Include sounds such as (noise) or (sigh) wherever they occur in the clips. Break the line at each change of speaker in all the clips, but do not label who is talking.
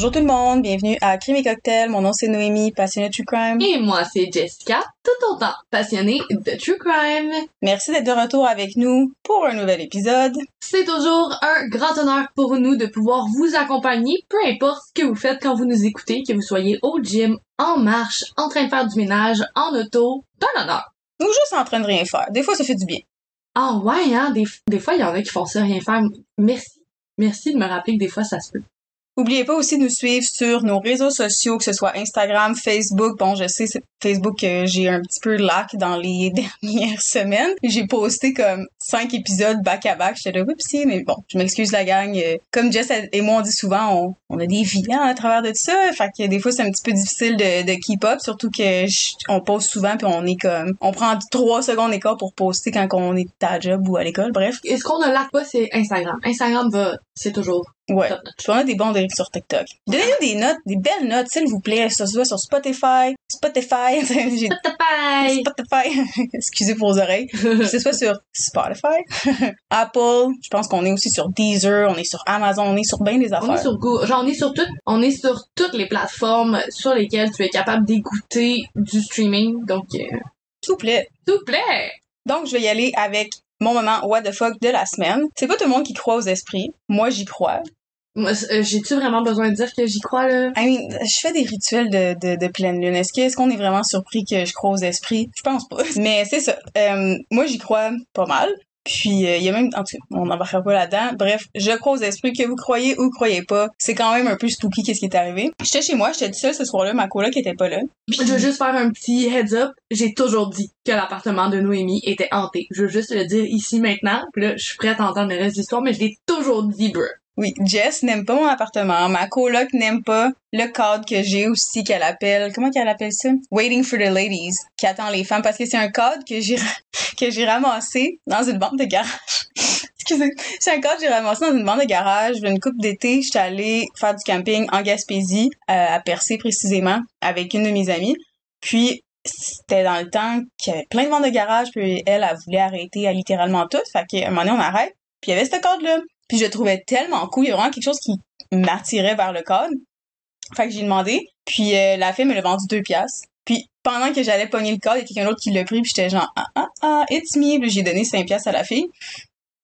Bonjour tout le monde, bienvenue à Crime et Cocktail. Mon nom c'est Noémie, passionnée de True Crime.
Et moi, c'est Jessica, tout autant passionnée de True Crime.
Merci d'être de retour avec nous pour un nouvel épisode.
C'est toujours un grand honneur pour nous de pouvoir vous accompagner, peu importe ce que vous faites quand vous nous écoutez, que vous soyez au gym, en marche, en train de faire du ménage, en auto, d'un honneur.
Ou juste en train de rien faire. Des fois, ça fait du bien.
Ah ouais, hein, des, des fois, il y en a qui font ça rien faire. Merci. Merci de me rappeler que des fois, ça se peut.
N'oubliez pas aussi de nous suivre sur nos réseaux sociaux, que ce soit Instagram, Facebook. Bon, je sais, Facebook, que j'ai un petit peu lac dans les (laughs) dernières semaines. J'ai posté comme cinq épisodes back-à-back. J'étais là, si, mais bon, je m'excuse la gang. Euh, Comme Jess et moi, on dit souvent, on, a des vies à travers de ça. Fait que des fois, c'est un petit peu difficile de, keep up, surtout que on poste souvent puis on est comme... On prend trois secondes d'écart pour poster quand on est à job ou à l'école, bref.
Et ce qu'on ne laque pas, c'est Instagram. Instagram va, c'est toujours
Ouais.
top notch.
Puis on a des bons dérives sur TikTok. Donnez-nous des notes, des belles notes, s'il vous plaît. Que ce soit sur Spotify, Spotify, (laughs)
Bye!
Spotify, (laughs) excusez pour vos oreilles. Que ce soit sur Spotify, (laughs) Apple, je pense qu'on est aussi sur Deezer, on est sur Amazon, on est sur bien des
On
affaires.
est sur Go, genre on est sur toutes, on est sur toutes les plateformes sur lesquelles tu es capable d'écouter du streaming. Donc, euh,
S'il vous plaît.
s'il vous plaît.
Donc, je vais y aller avec mon moment what the fuck de la semaine. C'est pas tout le monde qui croit aux esprits. Moi, j'y crois.
Moi, euh, j'ai-tu vraiment besoin de dire que j'y crois, là?
I mean, je fais des rituels de, de, de pleine lune. Est-ce que, est-ce qu'on est vraiment surpris que je crois aux esprits? Je pense pas. (laughs) Mais c'est ça. Euh, moi, j'y crois pas mal. Puis, euh, il y a même, en tout cas, on n'embarquera pas là-dedans. Bref, je crois aux esprits, que vous croyez ou croyez pas. C'est quand même un peu spooky qu'est-ce qui est arrivé. J'étais chez moi, j'étais toute seule ce soir-là, ma coloc était pas là.
Je veux juste faire un petit heads up. J'ai toujours dit que l'appartement de Noémie était hanté. Je veux juste le dire ici maintenant. Puis là, je suis prête à entendre le reste de l'histoire, mais je l'ai toujours dit, bro.
Oui, Jess n'aime pas mon appartement. Ma coloc n'aime pas le cadre que j'ai aussi qu'elle appelle. Comment qu'elle appelle ça? Waiting for the ladies, qui attend les femmes parce que c'est un cadre que j'ai (laughs) que j'ai ramassé dans une bande de garage. (laughs) Excusez. C'est un cadre que j'ai ramassé dans une bande de garage. Une coupe d'été, j'étais allée faire du camping en Gaspésie, euh, à Percé précisément, avec une de mes amies. Puis c'était dans le temps qu'il y avait plein de bandes de garage, puis elle, elle voulait arrêter à littéralement tout. Fait qu'à un moment donné, on arrête. Puis il y avait ce cadre-là. Puis je le trouvais tellement cool. Il y a vraiment quelque chose qui m'attirait vers le cadre. Fait que j'ai demandé. Puis euh, la fille me l'a vendu deux piastres. Puis pendant que j'allais pogner le cadre, il y a quelqu'un d'autre qui l'a pris. Puis j'étais genre, ah, ah, ah, it's me. Puis j'ai donné cinq piastres à la fille.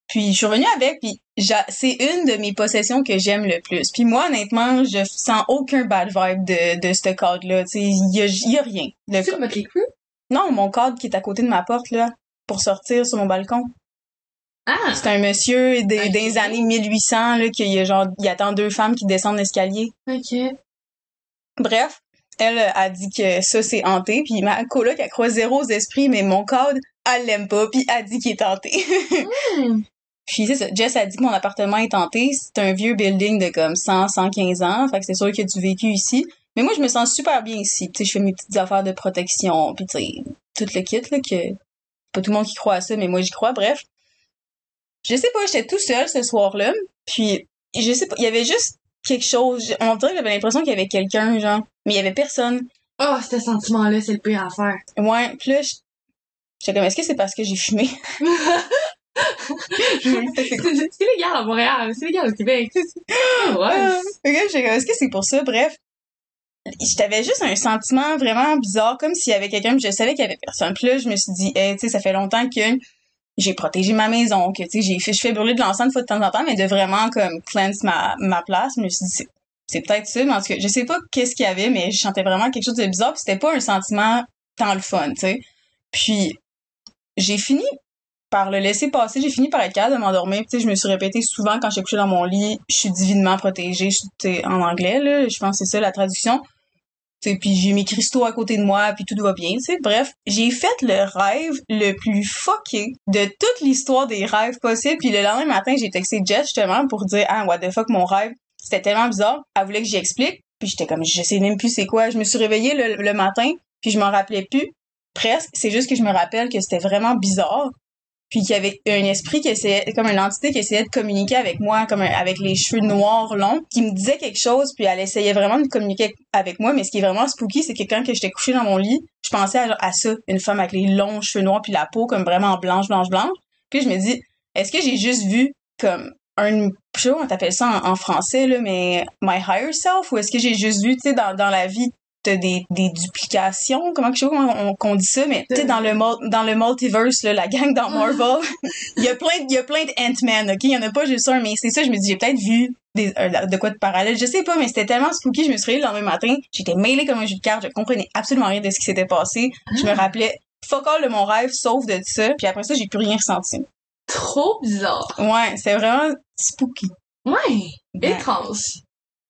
Puis je suis revenue avec. Puis c'est une de mes possessions que j'aime le plus. Puis moi, honnêtement, je sens aucun bad vibe de, de ce sais, il y a, y a rien. Le
Tu cru?
non, mon cadre qui est à côté de ma porte, là, pour sortir sur mon balcon.
Ah!
C'est un monsieur des, années 1800, là, qui a genre, il attend deux femmes qui descendent l'escalier.
Ok.
Bref, elle a dit que ça, c'est hanté, puis ma coloc, elle croit zéro aux esprits, mais mon cadre, elle l'aime pas, puis elle dit qu'il est hanté. (laughs)
Hmm.
puis c'est ça, Jess a dit que mon appartement est hanté, c'est un vieux building de comme 100, 115 ans, fait que c'est sûr qu'il y a du vécu ici. Mais moi, je me sens super bien ici, tu sais, je fais mes petites affaires de protection, puis tu sais, tout le kit, là, que pas tout le monde qui croit à ça, mais moi, j'y crois, bref. Je sais pas, j'étais tout seul ce soir-là, puis je sais pas, il y avait juste quelque chose, on dirait que j'avais l'impression qu'il y avait quelqu'un, genre, mais il y avait personne.
Oh, ce sentiment-là, c'est le pire à faire.
Ouais, puis là, je- j'étais comme, est-ce que c'est parce que j'ai fumé? (laughs)
c'est légal à Montréal, c'est légal au Québec. (laughs) Ouais.
Ah, est-ce que c'est pour ça? Bref. J'avais juste un sentiment vraiment bizarre, comme s'il y avait quelqu'un, puis je savais qu'il y avait personne. Puis là, je me suis dit, hey, tu sais, ça fait longtemps que j'ai protégé ma maison, que, tu sais, j'ai je fais brûler de l'encens fois de temps en temps, mais de vraiment, comme, cleanse ma, ma place. Je me suis dit, c'est, peut-être ça, mais en tout cas, je sais pas qu'est-ce qu'il y avait, mais je sentais vraiment quelque chose de bizarre, puis c'était pas un sentiment tant le fun, tu sais. Puis, j'ai fini par le laisser passer, j'ai fini par être capable de m'endormir. Tu sais, je me suis répété souvent quand j'ai couché dans mon lit, je suis divinement protégée, je suis en anglais là, je pense que c'est ça la traduction. Puis j'ai mes cristaux à côté de moi, puis tout va bien, tu. Bref, j'ai fait le rêve le plus fucké de toute l'histoire des rêves possibles. Puis le lendemain matin, j'ai texté Jess justement pour dire ah what the fuck mon rêve, c'était tellement bizarre. Elle voulait que j'explique, puis j'étais comme je sais même plus c'est quoi. Je me suis réveillée le, le matin, puis je m'en rappelais plus presque. C'est juste que je me rappelle que c'était vraiment bizarre puis qu'il y avait un esprit qui essayait, comme une entité qui essayait de communiquer avec moi, comme avec les cheveux noirs longs, qui me disait quelque chose, puis elle essayait vraiment de communiquer avec moi, mais ce qui est vraiment spooky, c'est que quand que j'étais couchée dans mon lit, je pensais à, à ça, une femme avec les longs cheveux noirs, puis la peau comme vraiment blanche, blanche, blanche. Puis je me dis, est-ce que j'ai juste vu comme un, je sais pas comment t'appelles ça en, français, là, mais my higher self, ou est-ce que j'ai juste vu, tu sais, dans la vie, t'as des, des duplications, comment je sais pas comment on, qu'on dit ça, mais tu sais, dans le dans le multiverse, là, la gang dans Marvel, il y a plein, il y a plein de Ant-Man, ok? Il y en a pas juste un, mais c'est ça, je me dis, j'ai peut-être vu des, euh, de quoi de parallèle, je sais pas, mais c'était tellement spooky, je me suis réveillée le lendemain matin, j'étais mêlée comme un jus de cartes, je comprenais absolument rien de ce qui s'était passé, je me rappelais fuck all de mon rêve, sauf de ça, puis après ça, j'ai plus rien ressenti.
Trop bizarre.
Ouais, c'est vraiment spooky.
Ouais.
Ouais.
Étrange.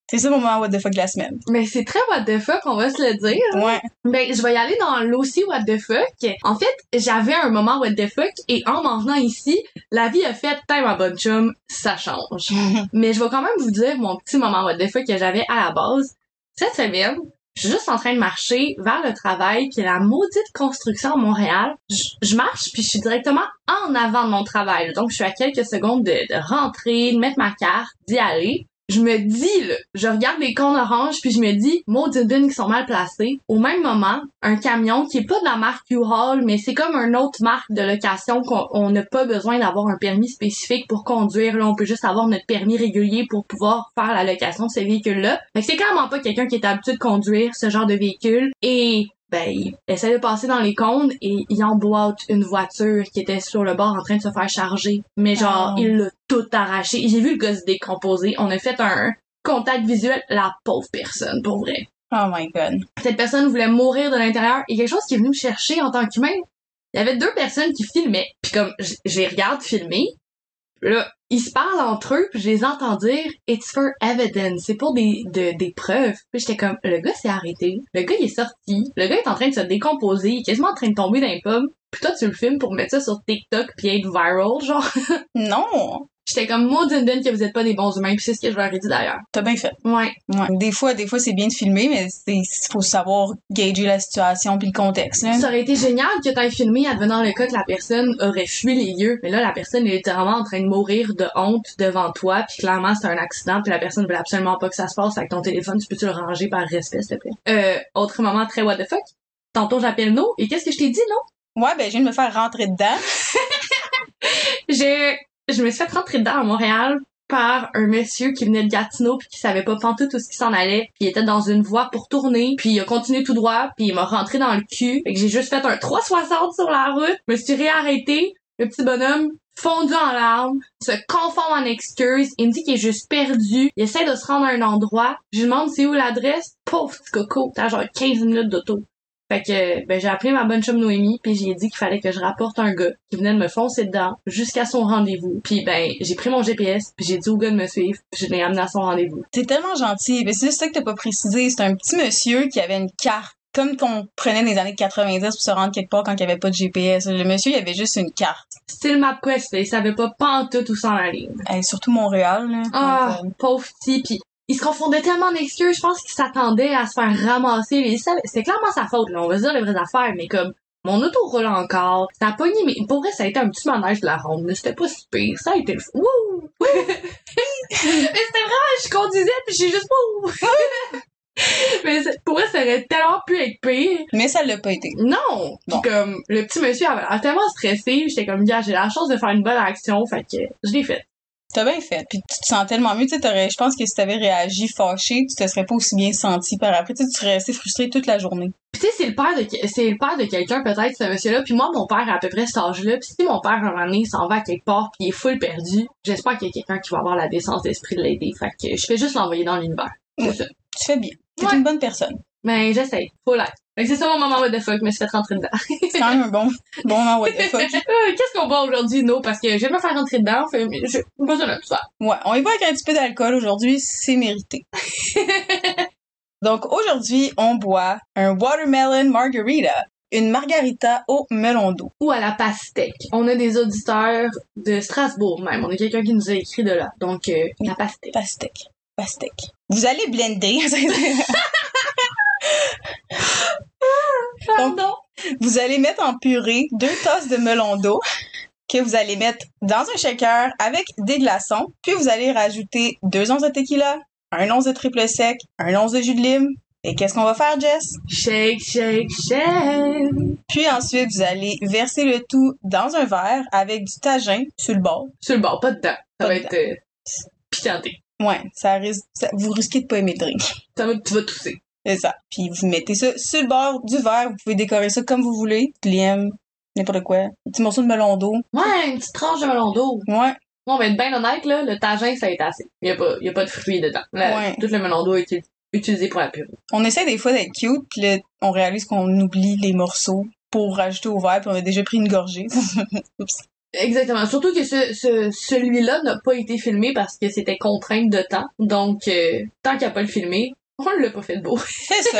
C'est ça mon moment what the fuck de la semaine.
Mais c'est très what the fuck, on va se le dire.
Ouais.
Ben, je vais y aller dans l'aussi what the fuck. En fait, j'avais un moment what the fuck et en m'en venant ici, la vie a fait, t'es ma bonne chum, ça change. (laughs) Mais je vais quand même vous dire mon petit moment what the fuck que j'avais à la base. Cette semaine, je suis juste en train de marcher vers le travail, puis la maudite construction à Montréal. Je, je marche, puis je suis directement en avant de mon travail. Donc, je suis à quelques secondes de, de rentrer, de mettre ma carte, d'y aller. Je me dis, là, je regarde les cônes oranges, puis je me dis, maudit dunes qui sont mal placées. Au même moment, un camion qui est pas de la marque U-Haul, mais c'est comme une autre marque de location qu'on on n'a pas besoin d'avoir un permis spécifique pour conduire. Là, on peut juste avoir notre permis régulier pour pouvoir faire la location de ces véhicules-là. Fait c'est clairement pas quelqu'un qui est habitué de conduire ce genre de véhicule. Et ben, il essaie de passer dans les cônes et il emboîte une voiture qui était sur le bord en train de se faire charger. Mais genre,
Oh.
il l'a tout arraché. J'ai vu le gars se décomposer. On a fait un contact visuel. La pauvre personne, pour vrai.
Oh my god.
Cette personne voulait mourir de l'intérieur. Et quelque chose qui est venu me chercher en tant qu'humain. Il y avait deux personnes qui filmaient. Puis comme, j'ai regarde filmer. Là, ils se parlent entre eux, puis je les entends dire « It's for evidence ». C'est pour des, de- des preuves. Puis j'étais comme, le gars s'est arrêté. Le gars, il est sorti. Le gars est en train de se décomposer. Il est quasiment en train de tomber dans les pommes. Puis toi, tu le filmes pour mettre ça sur TikTok puis être viral, genre. (laughs)
Non.
J'étais comme, maudine dune que vous êtes pas des bons humains. Puis c'est ce que je leur ai dit d'ailleurs.
T'as bien fait.
Ouais.
Ouais. Des fois, des fois, c'est bien de filmer, mais c'est, faut savoir gager la situation puis le contexte, là.
Ça aurait été génial que t'aies filmé advenant le cas que la personne aurait fui les lieux. Mais là, la personne est littéralement en train de mourir de honte devant toi, puis clairement, c'est un accident, puis la personne veut absolument pas que ça se passe avec ton téléphone. Tu peux-tu le ranger par respect, s'il te plaît? Euh, autre moment très what the fuck. Tantôt, j'appelle No, et qu'est-ce que je t'ai dit, No?
Ouais, ben, je viens de me faire rentrer dedans. (laughs)
J'ai, je me suis fait rentrer dedans à Montréal par un monsieur qui venait de Gatineau puis qui savait pas pantoute tout ce qui s'en allait. Puis il était dans une voie pour tourner puis il a continué tout droit puis il m'a rentré dans le cul. Fait que j'ai juste fait un 360 sur la route. Me suis réarrêté le petit bonhomme fondu en larmes se confond en excuses. Il me dit qu'il est juste perdu. Il essaie de se rendre à un endroit. Je lui demande c'est où l'adresse. Pauvre petit coco. T'as genre 15 minutes d'auto fait que ben j'ai appelé ma bonne chum Noémie puis j'ai dit qu'il fallait que je rapporte un gars qui venait de me foncer dedans jusqu'à son rendez-vous. Puis ben j'ai pris mon GPS puis j'ai dit au gars de me suivre puis je l'ai amené à son rendez-vous.
T'es tellement gentil. Mais c'est ça que t'as pas précisé. C'est un petit monsieur qui avait une carte. Comme qu'on prenait les années 90 pour se rendre quelque part quand il y avait pas de GPS. Le monsieur, il avait juste une carte.
Style MapQuest, il savait pas pantoute où s'en aller.
Et surtout Montréal, là.
Ah,
Donc, euh,
pauvre petit puis il se confondait tellement en excuses, je pense qu'il s'attendait à se faire ramasser. Savait- C'était clairement sa faute, là, on va dire les vraies affaires, mais comme mon auto roule encore, ça a pogné, mais pour vrai, ça a été un petit manège de la ronde, mais c'était pas si pire, ça a été le fou. Wouh! (laughs) mais c'était vraiment, je conduisais puis j'ai juste wouh! (laughs) mais c'est- pour vrai, ça aurait tellement pu être pire.
Mais ça l'a pas été.
Non!
Bon.
Puis comme, le petit monsieur avait l'air tellement stressé, j'étais comme, gars, j'ai la chance de faire une bonne action, fait que je l'ai fait.
T'as bien fait. Puis tu te sens tellement mieux. Tu je pense que si t'avais réagi fâché, tu te serais pas aussi bien senti par après. Tu serais resté frustré toute la journée.
Pis tu sais, c'est le père de que- c'est le père de quelqu'un peut-être ce monsieur-là. Puis moi, mon père a à peu près cet âge-là. Puis si mon père un moment donné s'en va à quelque part puis il est full perdu, j'espère qu'il y a quelqu'un qui va avoir la décence d'esprit de l'aider. Fait que je fais juste l'envoyer dans l'univers. C'est
Ouais.
ça.
Tu fais bien. T'es
Ouais.
une bonne personne.
Mais j'essaye. Faut l'être. C'est ça mon moment what the fuck, je me suis fait rentrer dedans.
C'est quand même un bon, bon moment what the (laughs) fuck.
Euh, Qu'est-ce qu'on boit aujourd'hui, no? Parce que je vais me faire rentrer dedans, fait, mais je, pas ça ça.
Ouais, on y va avec un petit peu d'alcool aujourd'hui, c'est mérité. (laughs) Donc aujourd'hui, on boit un watermelon margarita, une margarita au melon d'eau.
Ou à la pastèque. On a des auditeurs de Strasbourg même. On a quelqu'un qui nous a écrit de là. Donc, euh, la pastèque.
Pastèque. Pastèque. Vous allez blender. (laughs) Donc,
Pardon.
vous allez mettre en purée deux tasses de melon d'eau que vous allez mettre dans un shaker avec des glaçons. Puis vous allez rajouter deux onces de tequila, un once de triple sec, un once de jus de lime. Et qu'est-ce qu'on va faire, Jess?
Shake, shake, shake.
Puis ensuite, vous allez verser le tout dans un verre avec du tagin sur le bord.
Sur le bord, pas dedans. Ça
Pas
va
dedans.
être, euh, Puis santé.
Ouais, ça risque, ça- vous risquez de pas aimer le drink.
Ça va, tu vas tousser.
C'est ça. Puis vous mettez ça sur le bord du verre, vous pouvez décorer ça comme vous voulez. Lième, n'importe quoi. Un petit morceau de melon d'eau.
Ouais, une petite tranche de melon d'eau.
Ouais.
Bon, on va être bien honnête, là, le tagin, ça a été assez. Il y a pas, il y a pas de fruits dedans.
Ouais.
Tout le melon d'eau est uti- utilisé pour la purée.
On essaie des fois d'être cute, puis là, on réalise qu'on oublie les morceaux pour rajouter au verre, puis on a déjà pris une gorgée. (laughs) Oups.
Exactement. Surtout que ce, ce, celui-là n'a pas été filmé parce que c'était contrainte de temps. Donc, euh, tant qu'il n'y a pas le filmé, on l'a pas fait de beau. (laughs)
C'est ça.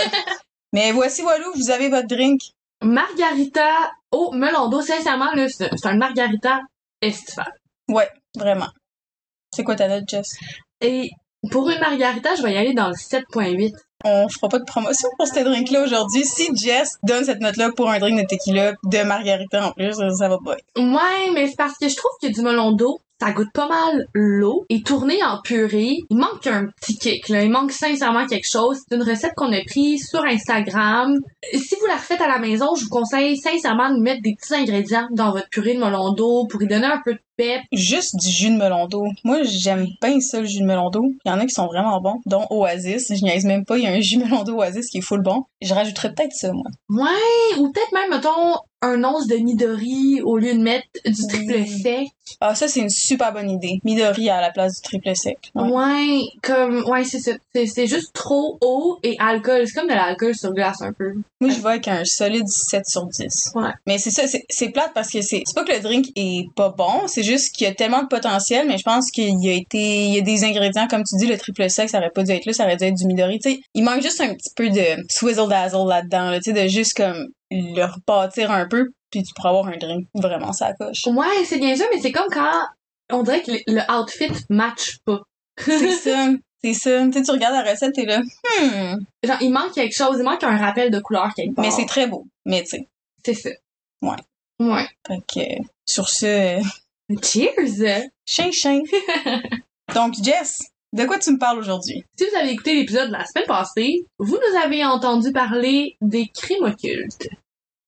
Mais voici, voilà, vous avez votre drink.
Margarita au melon d'eau, sincèrement, là, c'est c'est un margarita estival.
Ouais, vraiment. C'est quoi ta note, Jess?
Et pour une margarita, je vais y aller dans le 7.8.
On fera pas de promotion pour ce drink-là aujourd'hui. Si Jess donne cette note-là pour un drink de tequila de margarita en plus, ça, ça va pas. être.
Ouais, mais c'est parce que je trouve que du melon d'eau, ça goûte pas mal l'eau. Et tourné en purée, il manque un petit kick, là. Il manque sincèrement quelque chose. C'est une recette qu'on a prise sur Instagram. Si vous la refaites à la maison, je vous conseille sincèrement de mettre des petits ingrédients dans votre purée de melon d'eau pour y donner un peu de pep.
Juste du jus de melon d'eau. Moi, j'aime bien ça, le jus de melon d'eau. Il y en a qui sont vraiment bons, dont Oasis. Je niaise même pas, il y a un jus de melon d'eau Oasis qui est full bon. Je rajouterais peut-être ça, moi.
Ouais, ou peut-être même, mettons, un once de Midori au lieu de mettre du triple sec.
Ah, ça, c'est une super bonne idée. Midori à la place du triple sec. Ouais.
Ouais, comme, ouais, c'est ça. C'est, juste trop eau et alcool. C'est comme de l'alcool sur glace un peu.
Moi, je vais avec un solide 7 sur 10.
Ouais.
Mais c'est ça, c'est, plate parce que c'est, c'est pas que le drink est pas bon, c'est juste qu'il y a tellement de potentiel, mais je pense qu'il y a été, il y a des ingrédients, comme tu dis, le triple sec, ça aurait pas dû être là, ça aurait dû être du Midori, tu sais. Il manque juste un petit peu de swizzle dazzle là-dedans, là, tu sais, de juste comme le rebâtir un peu, puis tu pourras avoir un drink vraiment ça coche.
Ouais, c'est bien ça, mais c'est comme quand on dirait que le, outfit match pas.
c'est (laughs) ça, c'est ça. Tu sais, tu regardes la recette, t'es là, hmm.
Genre, il manque quelque chose, il manque un rappel de couleur quelque part.
Mais c'est très beau. Mais tu sais,
C'est ça.
Ouais.
Ouais.
fait que, sur ce, euh,
Cheers! (laughs)
chien chien. (laughs) Donc, Jess, de quoi tu me parles aujourd'hui?
Si vous avez écouté l'épisode de la semaine passée, vous nous avez entendu parler des crimes occultes.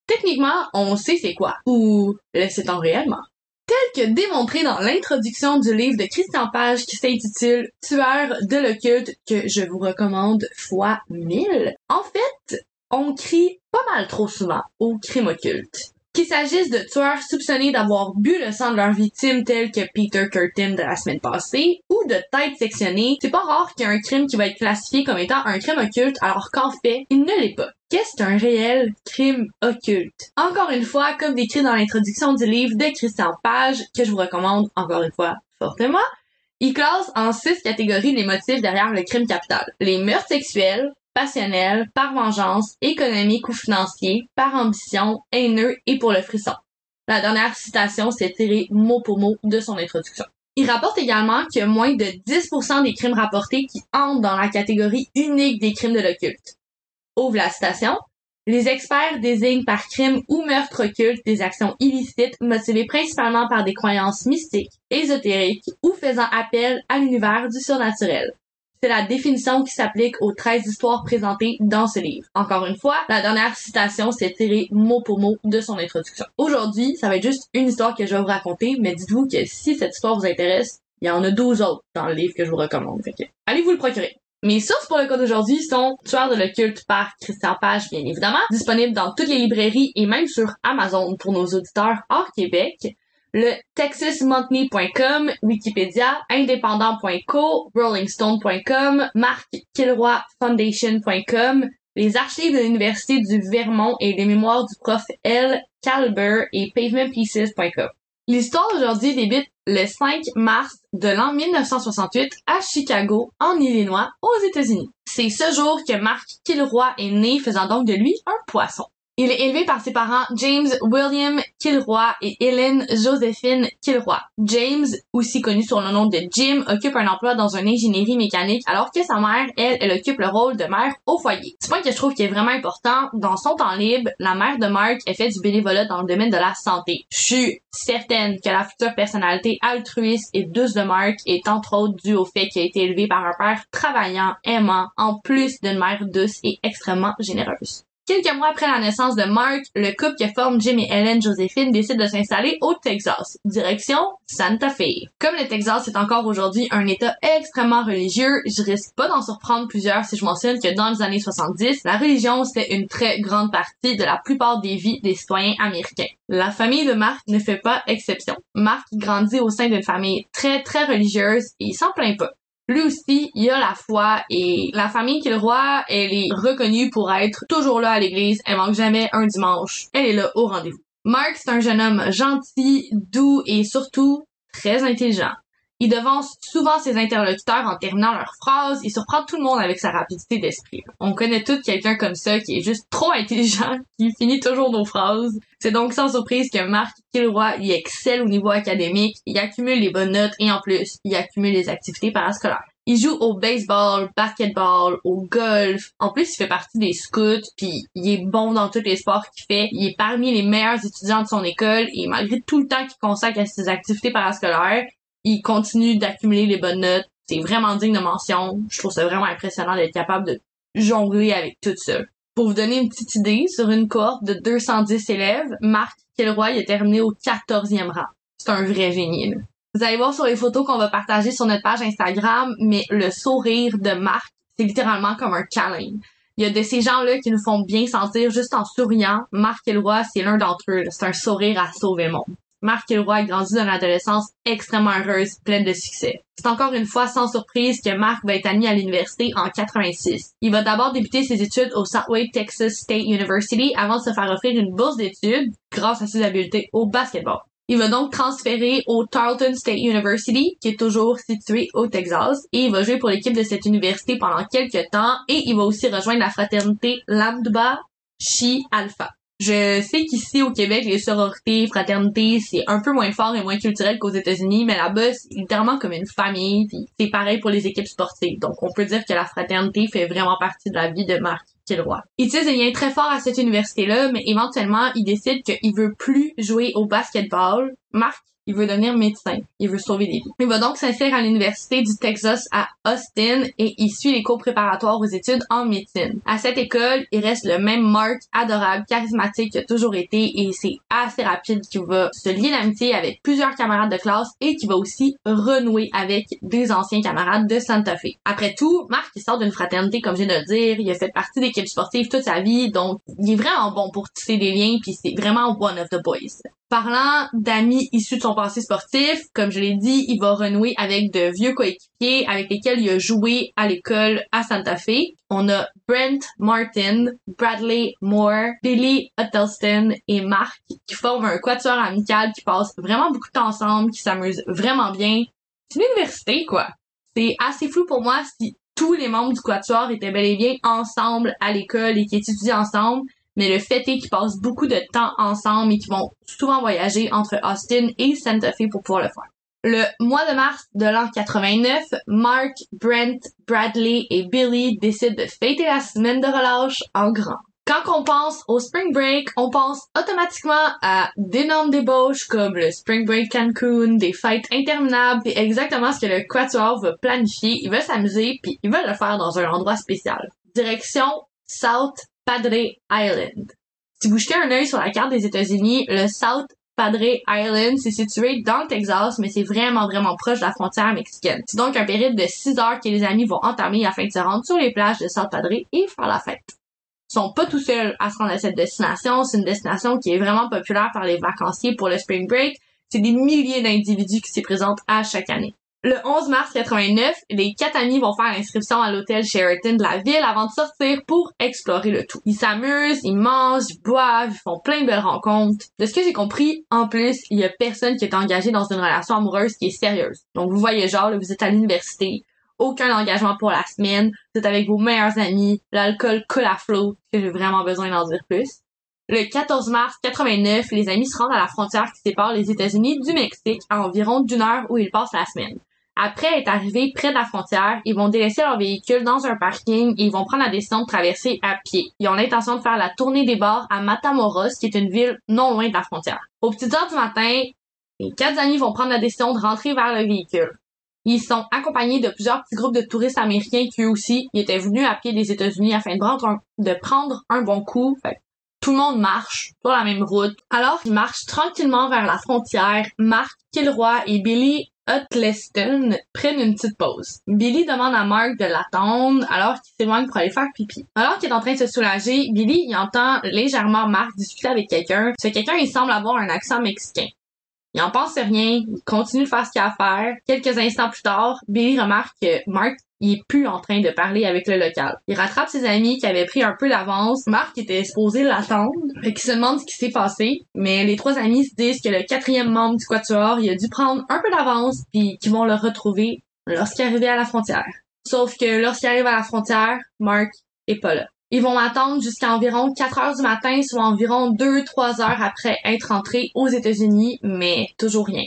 Techniquement, on sait c'est quoi. Ou l'est-on réellement? Tel que démontré dans l'introduction du livre de Christian Page qui s'intitule Tueur de l'occulte que je vous recommande fois 1000. En fait, on crie pas mal trop souvent au crime occulte. Qu'il s'agisse de tueurs soupçonnés d'avoir bu le sang de leurs victimes tels que Peter Curtin de la semaine passée ou de têtes sectionnées, c'est pas rare qu'il y ait un crime qui va être classifié comme étant un crime occulte alors qu'en fait, il ne l'est pas. Qu'est-ce qu'un réel crime occulte? Encore une fois, comme décrit dans l'introduction du livre de Christian Page, que je vous recommande encore une fois fortement, il classe en six catégories les motifs derrière le crime capital. Les meurtres sexuels, par vengeance, économique ou financier, par ambition, haineux et pour le frisson. La dernière citation s'est tirée mot pour mot de son introduction. Il rapporte également a moins de 10% des crimes rapportés qui entrent dans la catégorie unique des crimes de l'occulte. Ouvre la citation. Les experts désignent par crime ou meurtre occulte des actions illicites motivées principalement par des croyances mystiques, ésotériques ou faisant appel à l'univers du surnaturel. C'est la définition qui s'applique aux 13 histoires présentées dans ce livre. Encore une fois, la dernière citation s'est tirée mot pour mot de son introduction. Aujourd'hui, ça va être juste une histoire que je vais vous raconter, mais dites-vous que si cette histoire vous intéresse, il y en a 12 autres dans le livre que je vous recommande. Allez vous le procurer. Mes sources pour le cas d'aujourd'hui sont Tueur de l'occulte par Christian Page, bien évidemment, disponible dans toutes les librairies et même sur Amazon pour nos auditeurs hors Québec, le texasmonthly.com, Wikipédia, indépendant.co, rollingstone.com, markkilroyfoundation.com, les archives de l'Université du Vermont et les mémoires du prof L. Calber et pavementpieces.com. L'histoire d'aujourd'hui débute le 5 mars de l'an 1968 à Chicago, en Illinois, aux États-Unis. C'est ce jour que Mark Kilroy est né, faisant donc de lui un poisson. Il est élevé par ses parents James William Kilroy et Helen Josephine Kilroy. James, aussi connu sous le nom de Jim, occupe un emploi dans une ingénierie mécanique alors que sa mère, elle, elle occupe le rôle de mère au foyer. Ce point que je trouve qui est vraiment important, dans son temps libre, la mère de Mark, elle fait du bénévolat dans le domaine de la santé. Je suis certaine que la future personnalité altruiste et douce de Mark est entre autres due au fait qu'il a été élevé par un père travaillant, aimant, en plus d'une mère douce et extrêmement généreuse. Quelques mois après la naissance de Mark, le couple que forment Jim et Ellen Josephine décide de s'installer au Texas, direction Santa Fe. Comme le Texas est encore aujourd'hui un état extrêmement religieux, je risque pas d'en surprendre plusieurs si je mentionne que dans les années 70, la religion c'était une très grande partie de la plupart des vies des citoyens américains. La famille de Mark ne fait pas exception. Mark grandit au sein d'une famille très très religieuse et il s'en plaint pas lui aussi, il a la foi et la famille Kilroy, elle est reconnue pour être toujours là à l'église. Elle manque jamais un dimanche. Elle est là au rendez-vous. Mark, c'est un jeune homme gentil, doux et surtout très intelligent. Il devance souvent ses interlocuteurs en terminant leurs phrases et surprend tout le monde avec sa rapidité d'esprit. On connaît tous quelqu'un comme ça qui est juste trop intelligent, (laughs) qui finit toujours nos phrases. C'est donc sans surprise que Marc Kilroy y excelle au niveau académique, il accumule les bonnes notes et en plus, il accumule les activités parascolaires. Il joue au baseball, basketball, au golf. En plus, il fait partie des scouts, puis il est bon dans tous les sports qu'il fait. Il est parmi les meilleurs étudiants de son école et malgré tout le temps qu'il consacre à ses activités parascolaires, il continue d'accumuler les bonnes notes. C'est vraiment digne de mention. Je trouve ça vraiment impressionnant d'être capable de jongler avec tout ça. Pour vous donner une petite idée, sur une cohorte de 210 élèves, Marc Kilroy a terminé au 14e rang. C'est un vrai génie. Vous allez voir sur les photos qu'on va partager sur notre page Instagram, mais le sourire de Marc, c'est littéralement comme un câlin. Il y a de ces gens-là qui nous font bien sentir juste en souriant. Marc Kilroy, c'est l'un d'entre eux. C'est un sourire à sauver le monde. Marc Kilroy a grandi dans une adolescence extrêmement heureuse, pleine de succès. C'est encore une fois sans surprise que Marc va être admis à l'université en 86. Il va d'abord débuter ses études au Southway Texas State University avant de se faire offrir une bourse d'études grâce à ses habiletés au basketball. Il va donc transférer au Tarleton State University, qui est toujours situé au Texas, et il va jouer pour l'équipe de cette université pendant quelques temps, et il va aussi rejoindre la fraternité Lambda Chi Alpha. Je sais qu'ici au Québec, les sororités, fraternités, c'est un peu moins fort et moins culturel qu'aux États-Unis, mais là-bas, c'est littéralement comme une famille, c'est pareil pour les équipes sportives. Donc on peut dire que la fraternité fait vraiment partie de la vie de Marc Kilroy. Il tient des liens très forts à cette université-là, mais éventuellement, il décide qu'il veut plus jouer au basketball. Marc il veut devenir médecin. Il veut sauver des vies. Il va donc s'inscrire à l'université du Texas à Austin et il suit les cours préparatoires aux études en médecine. À cette école, il reste le même Mark adorable, charismatique qu'il a toujours été et c'est assez rapide qu'il va se lier d'amitié avec plusieurs camarades de classe et qu'il va aussi renouer avec des anciens camarades de Santa Fe. Après tout, Mark il sort d'une fraternité comme je viens de le dire, il a fait partie d'équipes sportives toute sa vie donc il est vraiment bon pour tisser des liens puis c'est vraiment one of the boys. Parlant d'amis issus de son passé sportif, comme je l'ai dit, il va renouer avec de vieux coéquipiers avec lesquels il a joué à l'école à Santa Fe. On a Brent Martin, Bradley Moore, Billy Huddleston et Mark qui forment un quatuor amical qui passe vraiment beaucoup de temps ensemble, qui s'amuse vraiment bien. C'est une université, quoi. C'est assez flou pour moi si tous les membres du quatuor étaient bel et bien ensemble à l'école et qui étudient ensemble mais le fait est qu'ils passent beaucoup de temps ensemble et qu'ils vont souvent voyager entre Austin et Santa Fe pour pouvoir le faire. Le mois de mars de l'an 89, Mark, Brent, Bradley et Billy décident de fêter la semaine de relâche en grand. Quand on pense au Spring Break, on pense automatiquement à d'énormes débauches comme le Spring Break Cancun, des fêtes interminables, et exactement ce que le Quatuor va planifier. Il va s'amuser, puis il va le faire dans un endroit spécial. Direction South Padre Island. Si vous jetez un œil sur la carte des États-Unis, le South Padre Island, c'est situé dans le Texas, mais c'est vraiment, vraiment proche de la frontière mexicaine. C'est donc un périple de 6 heures que les amis vont entamer afin de se rendre sur les plages de South Padre et faire la fête. Ils sont pas tout seuls à se rendre à cette destination. C'est une destination qui est vraiment populaire par les vacanciers pour le spring break. C'est des milliers d'individus qui s'y présentent à chaque année. Le 11 mars 89, les quatre amis vont faire l'inscription à l'hôtel Sheraton de la ville avant de sortir pour explorer le tout. Ils s'amusent, ils mangent, ils boivent, ils font plein de belles rencontres. De ce que j'ai compris, en plus, il y a personne qui est engagé dans une relation amoureuse qui est sérieuse. Donc vous voyez genre, vous êtes à l'université, aucun engagement pour la semaine, vous êtes avec vos meilleurs amis, l'alcool coule à flot, que j'ai vraiment besoin d'en dire plus. Le 14 mars 89, les amis se rendent à la frontière qui sépare les États-Unis du Mexique à environ d'une heure où ils passent la semaine. Après être arrivés près de la frontière, ils vont délaisser leur véhicule dans un parking et ils vont prendre la décision de traverser à pied. Ils ont l'intention de faire la tournée des bars à Matamoros, qui est une ville non loin de la frontière. Aux petites heures du matin, les quatre amis vont prendre la décision de rentrer vers le véhicule. Ils sont accompagnés de plusieurs petits groupes de touristes américains qui eux aussi étaient venus à pied des États-Unis afin de prendre un, bon coup. Tout le monde marche sur la même route. Alors qu'ils marchent tranquillement vers la frontière, Mark Kilroy et Billy Hutleston prennent une petite pause. Billy demande à Mark de l'attendre alors qu'il s'éloigne pour aller faire pipi. Alors qu'il est en train de se soulager, Billy il entend légèrement Mark discuter avec quelqu'un. Ce quelqu'un il semble avoir un accent mexicain. Il en pense rien, il continue de faire ce qu'il a à faire. Quelques instants plus tard, Billy remarque que Mark il est plus en train de parler avec le local. Il rattrape ses amis qui avaient pris un peu d'avance. Marc était supposé l'attendre. Fait qu'il se demande ce qui s'est passé. Mais les trois amis se disent que le quatrième membre du Quatuor, il a dû prendre un peu d'avance puis qu'ils vont le retrouver lorsqu'il arrive à la frontière. Sauf que lorsqu'il arrive à la frontière, Mark est pas là. Ils vont attendre jusqu'à environ 4 heures du matin, soit environ 2-3 heures après être entrés aux États-Unis, mais toujours rien.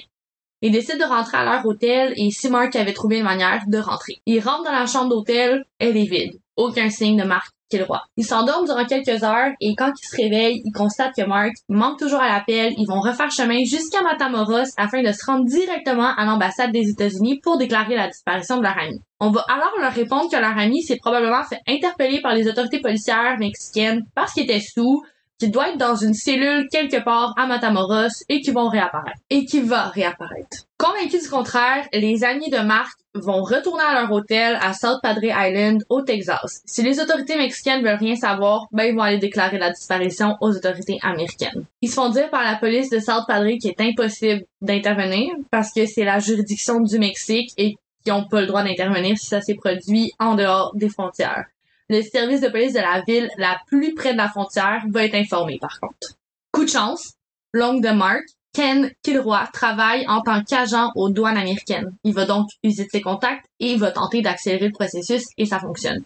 Ils décident de rentrer à leur hôtel et si Mark avait trouvé une manière de rentrer. Ils rentrent dans la chambre d'hôtel, elle est vide. Aucun signe de Mark Kilroy. Ils s'endorment durant quelques heures et quand ils se réveillent, ils constatent que Mark manque toujours à l'appel. Ils vont refaire chemin jusqu'à Matamoros afin de se rendre directement à l'ambassade des États-Unis pour déclarer la disparition de leur ami. On va alors leur répondre que leur ami s'est probablement fait interpeller par les autorités policières mexicaines parce qu'il était sous, qui doit être dans une cellule quelque part à Matamoros et qui vont réapparaître. Et qui va réapparaître. Convaincus du contraire, les amis de Mark vont retourner à leur hôtel à South Padre Island au Texas. Si les autorités mexicaines veulent rien savoir, ben ils vont aller déclarer la disparition aux autorités américaines. Ils se font dire par la police de South Padre qu'il est impossible d'intervenir parce que c'est la juridiction du Mexique et qu'ils n'ont pas le droit d'intervenir si ça s'est produit en dehors des frontières. Le service de police de la ville la plus près de la frontière va être informé par contre. Coup de chance, l'oncle de Mark, Ken Kilroy, travaille en tant qu'agent aux douanes américaines. Il va donc user ses contacts et il va tenter d'accélérer le processus et ça fonctionne.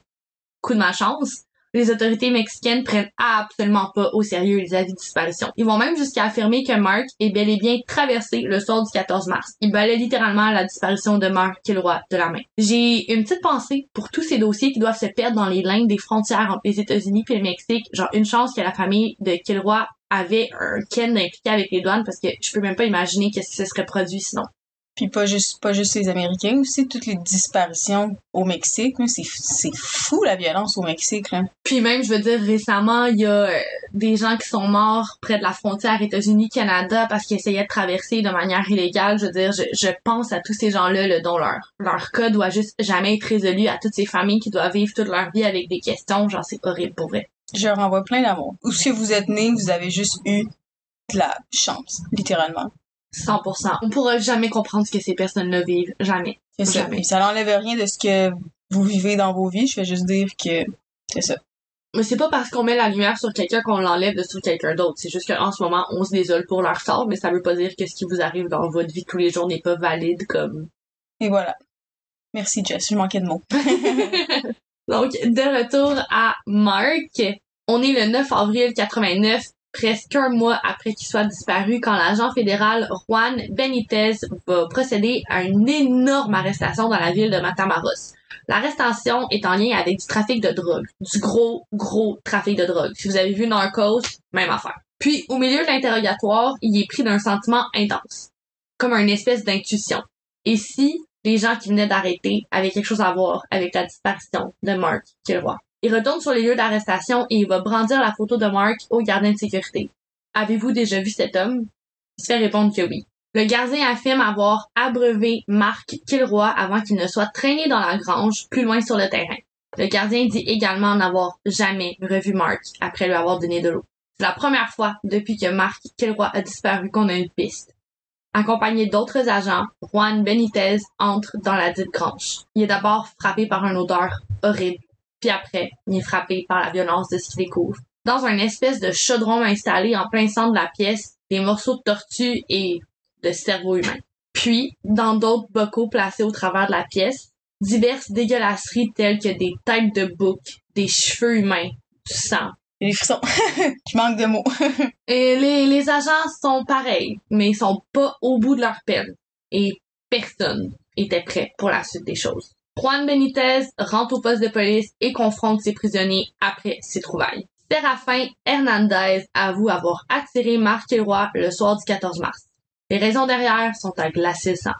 Coup de malchance, les autorités mexicaines prennent absolument pas au sérieux les avis de disparition. Ils vont même jusqu'à affirmer que Mark est bel et bien traversé le soir du 14 mars. Il balaient littéralement la disparition de Mark Kilroy de la main. J'ai une petite pensée pour tous ces dossiers qui doivent se perdre dans les lignes des frontières entre les États-Unis et le Mexique. Genre une chance que la famille de Kilroy avait un Ken impliqué avec les douanes parce que je peux même pas imaginer qu'est-ce qui se serait produit sinon.
Puis pas juste pas juste les Américains aussi, toutes les disparitions au Mexique, c'est c'est fou la violence au Mexique là.
Puis même je veux dire récemment, il y a euh, des gens qui sont morts près de la frontière États-Unis-Canada parce qu'ils essayaient de traverser de manière illégale. Je veux dire, je, je pense à tous ces gens-là là, dont leur leur cas doit juste jamais être résolu, à toutes ces familles qui doivent vivre toute leur vie avec des questions, genre c'est horrible pour vrai.
Je leur envoie plein d'amour. Ce que vous êtes nés, vous avez juste eu de la chance, littéralement.
100%. On pourra jamais comprendre ce que ces personnes-là vivent. Jamais.
C'est ça.
Jamais.
Ça n'enlève rien de ce que vous vivez dans vos vies. Je vais juste dire que c'est ça.
Mais c'est pas parce qu'on met la lumière sur quelqu'un qu'on l'enlève de sur quelqu'un d'autre. C'est juste qu'en ce moment, on se désole pour leur sort, mais ça veut pas dire que ce qui vous arrive dans votre vie tous les jours n'est pas valide comme...
Et voilà. Merci Jess, je manquais de mots. (laughs)
Donc, de retour à Mark, on est le 9 avril 89, presque un mois après qu'il soit disparu, quand l'agent fédéral Juan Benitez va procéder à une énorme arrestation dans la ville de Matamoros. L'arrestation est en lien avec du trafic de drogue. Du gros, gros trafic de drogue. Si vous avez vu Narcos, même affaire. Puis, au milieu de l'interrogatoire, il est pris d'un sentiment intense. Comme une espèce d'intuition. Et si les gens qui venaient d'arrêter avaient quelque chose à voir avec la disparition de Mark Kilroy? Il retourne sur les lieux d'arrestation et il va brandir la photo de Mark au gardien de sécurité. Avez-vous déjà vu cet homme? Il se fait répondre que oui. Le gardien affirme avoir abreuvé Mark Kilroy avant qu'il ne soit traîné dans la grange plus loin sur le terrain. Le gardien dit également n'avoir jamais revu Mark après lui avoir donné de l'eau. C'est la première fois depuis que Mark Kilroy a disparu qu'on a une piste. Accompagné d'autres agents, Juan Benitez entre dans la dite grange. Il est d'abord frappé par une odeur horrible, puis après, il est frappé par la violence de ce qu'il découvre. Dans un espèce de chaudron installé en plein centre de la pièce, des morceaux de tortue et de cerveau humain. Puis, dans d'autres bocaux placés au travers de la pièce, diverses dégueulasseries telles que des têtes de bouc, des cheveux humains, du sang.
J'ai des frissons. (laughs) je manque de mots. (laughs)
Et les, les agents sont pareils, mais ils sont pas au bout de leur peine. Et personne était prêt pour la suite des choses. Juan Benitez rentre au poste de police et confronte ses prisonniers après ses trouvailles. Séraphin Hernandez avoue avoir attiré Marc Kilroy le soir du 14 mars. Les raisons derrière sont à glacer le sang.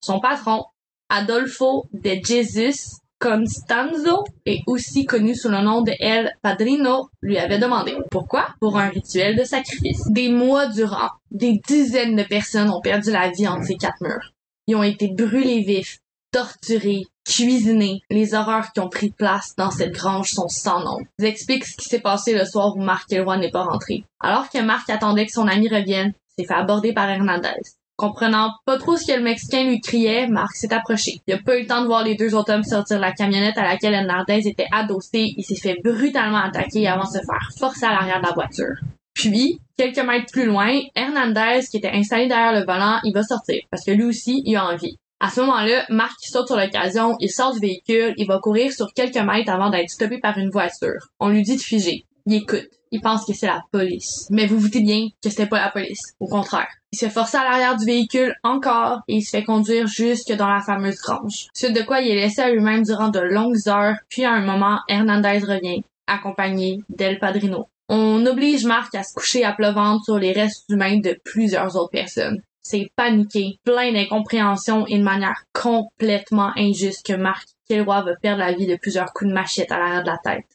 Son patron, Adolfo de Jesus Constanzo, et aussi connu sous le nom de El Padrino, lui avait demandé. Pourquoi? Pour un rituel de sacrifice. Des mois durant, des dizaines de personnes ont perdu la vie entre ces quatre murs. Ils ont été brûlés vifs, torturés, cuisinés. Les horreurs qui ont pris place dans cette grange sont sans nom. J'explique ce qui s'est passé le soir où Marc Elroy n'est pas rentré. Alors que Marc attendait que son ami revienne, s'est fait aborder par Hernandez. Comprenant pas trop ce que le Mexicain lui criait, Marc s'est approché. Il a pas eu le temps de voir les deux autres hommes sortir de la camionnette à laquelle Hernandez était adossé. Il s'est fait brutalement attaquer avant de se faire forcer à l'arrière de la voiture. Puis, quelques mètres plus loin, Hernandez, qui était installé derrière le volant, il va sortir, parce que lui aussi, il a envie. À ce moment-là, Marc saute sur l'occasion, il sort du véhicule, il va courir sur quelques mètres avant d'être stoppé par une voiture. On lui dit de figer. Il écoute. Il pense que c'est la police. Mais vous vous doutez bien que c'était pas la police. Au contraire. Il se force à l'arrière du véhicule encore et il se fait conduire jusque dans la fameuse grange. Suite de quoi il est laissé à lui-même durant de longues heures, puis à un moment, Hernandez revient, accompagné d'El Padrino. On oblige Marc à se coucher à plat sur les restes humains de plusieurs autres personnes. C'est paniqué, plein d'incompréhension et de manière complètement injuste que Marc Kilroy va perdre la vie de plusieurs coups de machette à l'arrière de la tête.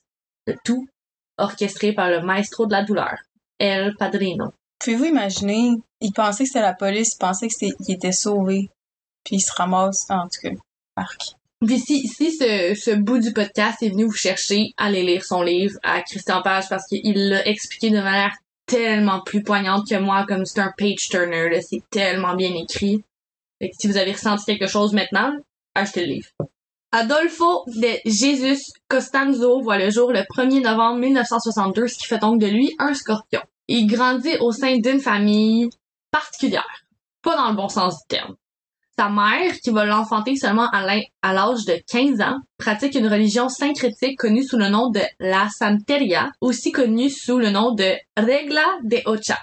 Le tout orchestré par le maestro de la douleur, El Padrino.
Pouvez-vous imaginer, il pensait que c'était la police, il pensait qu'il était sauvé, puis il se ramasse, en tout cas, Marc.
Puis si, si ce, ce bout du podcast est venu vous chercher, allez lire son livre à Christian Page parce qu'il l'a expliqué de manière tellement plus poignante que moi, comme c'est un page turner, c'est tellement bien écrit. Fait que si vous avez ressenti quelque chose maintenant, achetez le livre. Adolfo de Jesus Costanzo voit le jour le 1er novembre 1962, ce qui fait donc de lui un scorpion. Il grandit au sein d'une famille particulière, pas dans le bon sens du terme. Sa mère, qui va l'enfanter seulement à l'âge de 15 ans, pratique une religion syncrétique connue sous le nom de la Santeria, aussi connue sous le nom de Regla de Ocha.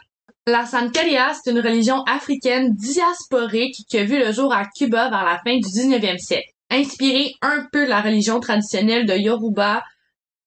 La Santeria, c'est une religion africaine diasporique qui a vu le jour à Cuba vers la fin du 19e siècle inspiré un peu de la religion traditionnelle de Yoruba,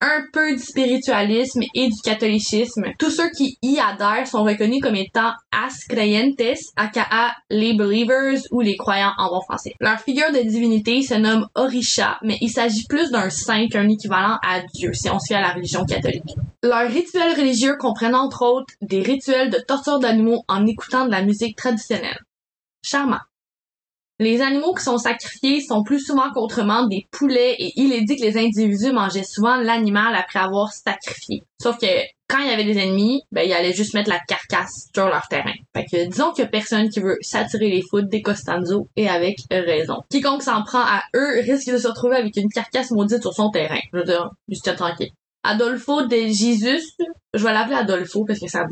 un peu du spiritualisme et du catholicisme. Tous ceux qui y adhèrent sont reconnus comme étant as creyentes, aka les believers ou les croyants en bon français. Leur figure de divinité se nomme Orisha, mais il s'agit plus d'un saint qu'un équivalent à Dieu si on se à la religion catholique. Leurs rituels religieux comprennent entre autres des rituels de torture d'animaux en écoutant de la musique traditionnelle. Charmant. Les animaux qui sont sacrifiés sont plus souvent qu'autrement des poulets et il est dit que les individus mangeaient souvent l'animal après avoir sacrifié. Sauf que quand il y avait des ennemis, ben ils allaient juste mettre la carcasse sur leur terrain. Fait que disons qu'il y a personne qui veut s'attirer les foudres des Costanzo et avec raison. Quiconque s'en prend à eux risque de se retrouver avec une carcasse maudite sur son terrain. Je veux dire, juste tranquille. Adolfo de Jesus, je vais l'appeler Adolfo parce que ça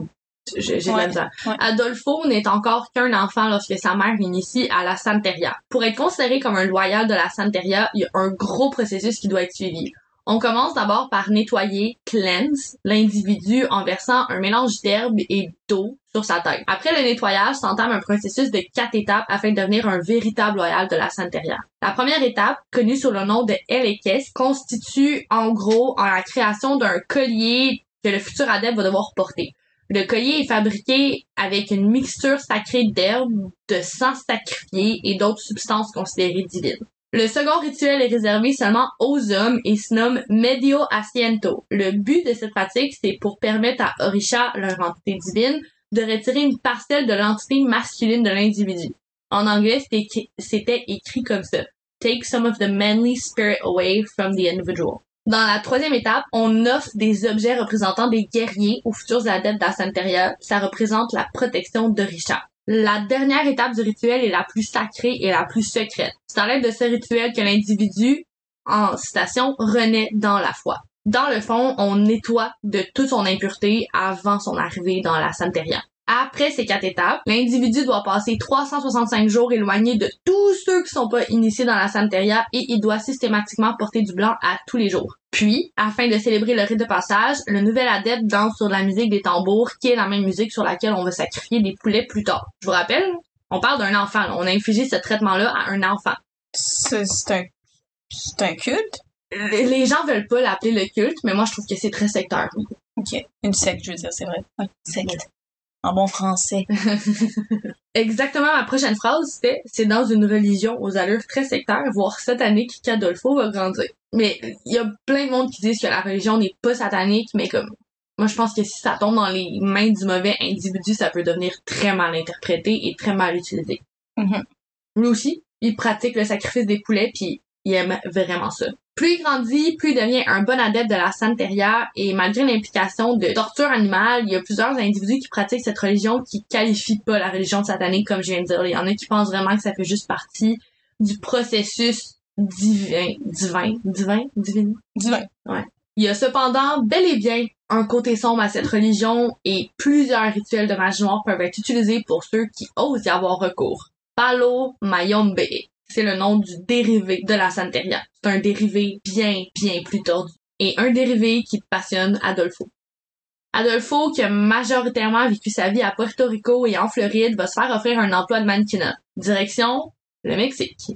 j'ai de la misère. Adolfo n'est encore qu'un enfant lorsque sa mère l'initie à la Santeria. Pour être considéré comme un loyal de la Santeria, il y a un gros processus qui doit être suivi. On commence d'abord par nettoyer, cleanse, l'individu en versant un mélange d'herbe et d'eau sur sa tête. Après le nettoyage, s'entame un processus de quatre étapes afin de devenir un véritable loyal de la Santeria. La première étape, connue sous le nom de Elekes, constitue en gros la création d'un collier que le futur adepte va devoir porter. Le collier est fabriqué avec une mixture sacrée d'herbes, de sang sacrifié et d'autres substances considérées divines. Le second rituel est réservé seulement aux hommes et se nomme Medio Asiento. Le but de cette pratique, c'est pour permettre à Orisha, leur entité divine, de retirer une parcelle de l'entité masculine de l'individu. En anglais, c'était écrit comme ça. Take some of the manly spirit away from the individual. Dans la troisième étape, on offre des objets représentant des guerriers aux futurs adeptes d'Ascenteria. Ça représente la protection de Richard. La dernière étape du rituel est la plus sacrée et la plus secrète. C'est à l'aide de ce rituel que l'individu, en citation, renaît dans la foi. Dans le fond, on nettoie de toute son impureté avant son arrivée dans la Santeria. Après ces quatre étapes, l'individu doit passer 365 jours éloigné de tous ceux qui sont pas initiés dans la Santeria et il doit systématiquement porter du blanc à tous les jours. Puis, afin de célébrer le rite de passage, le nouvel adepte danse sur la musique des tambours, qui est la même musique sur laquelle on va sacrifier des poulets plus tard. Je vous rappelle, on parle d'un enfant. On a infligé ce traitement-là à un enfant.
C'est un, c'est un culte?
Les gens veulent pas l'appeler le culte, mais moi je trouve que c'est très secteur.
Ok. Une secte, je veux dire, c'est vrai. secte. En bon français. (laughs)
Exactement, ma prochaine phrase, c'était « C'est dans une religion aux allures très sectaires, voire sataniques, qu'Adolfo va grandir. » Mais il y a plein de monde qui disent que la religion n'est pas satanique, mais comme moi je pense que si ça tombe dans les mains du mauvais individu, ça peut devenir très mal interprété et très mal utilisé.
Mhm.
Lui aussi, il pratique le sacrifice des poulets puis il aime vraiment ça. Plus il grandit, plus il devient un bon adepte de la santeria et malgré l'implication de torture animale, il y a plusieurs individus qui pratiquent cette religion qui qualifient pas la religion satanique comme je viens de dire. Il y en a qui pensent vraiment que ça fait juste partie du processus divin, divin, divin, divin,
Divin.
il y a cependant bel et bien un côté sombre à cette religion et plusieurs rituels de magie noire peuvent être utilisés pour ceux qui osent y avoir recours. Palo Mayombe, c'est le nom du dérivé de la Santeria. C'est un dérivé bien, bien plus tordu. Et un dérivé qui passionne Adolfo. Adolfo, qui a majoritairement vécu sa vie à Puerto Rico et en Floride, va se faire offrir un emploi de mannequinat. Direction, le Mexique.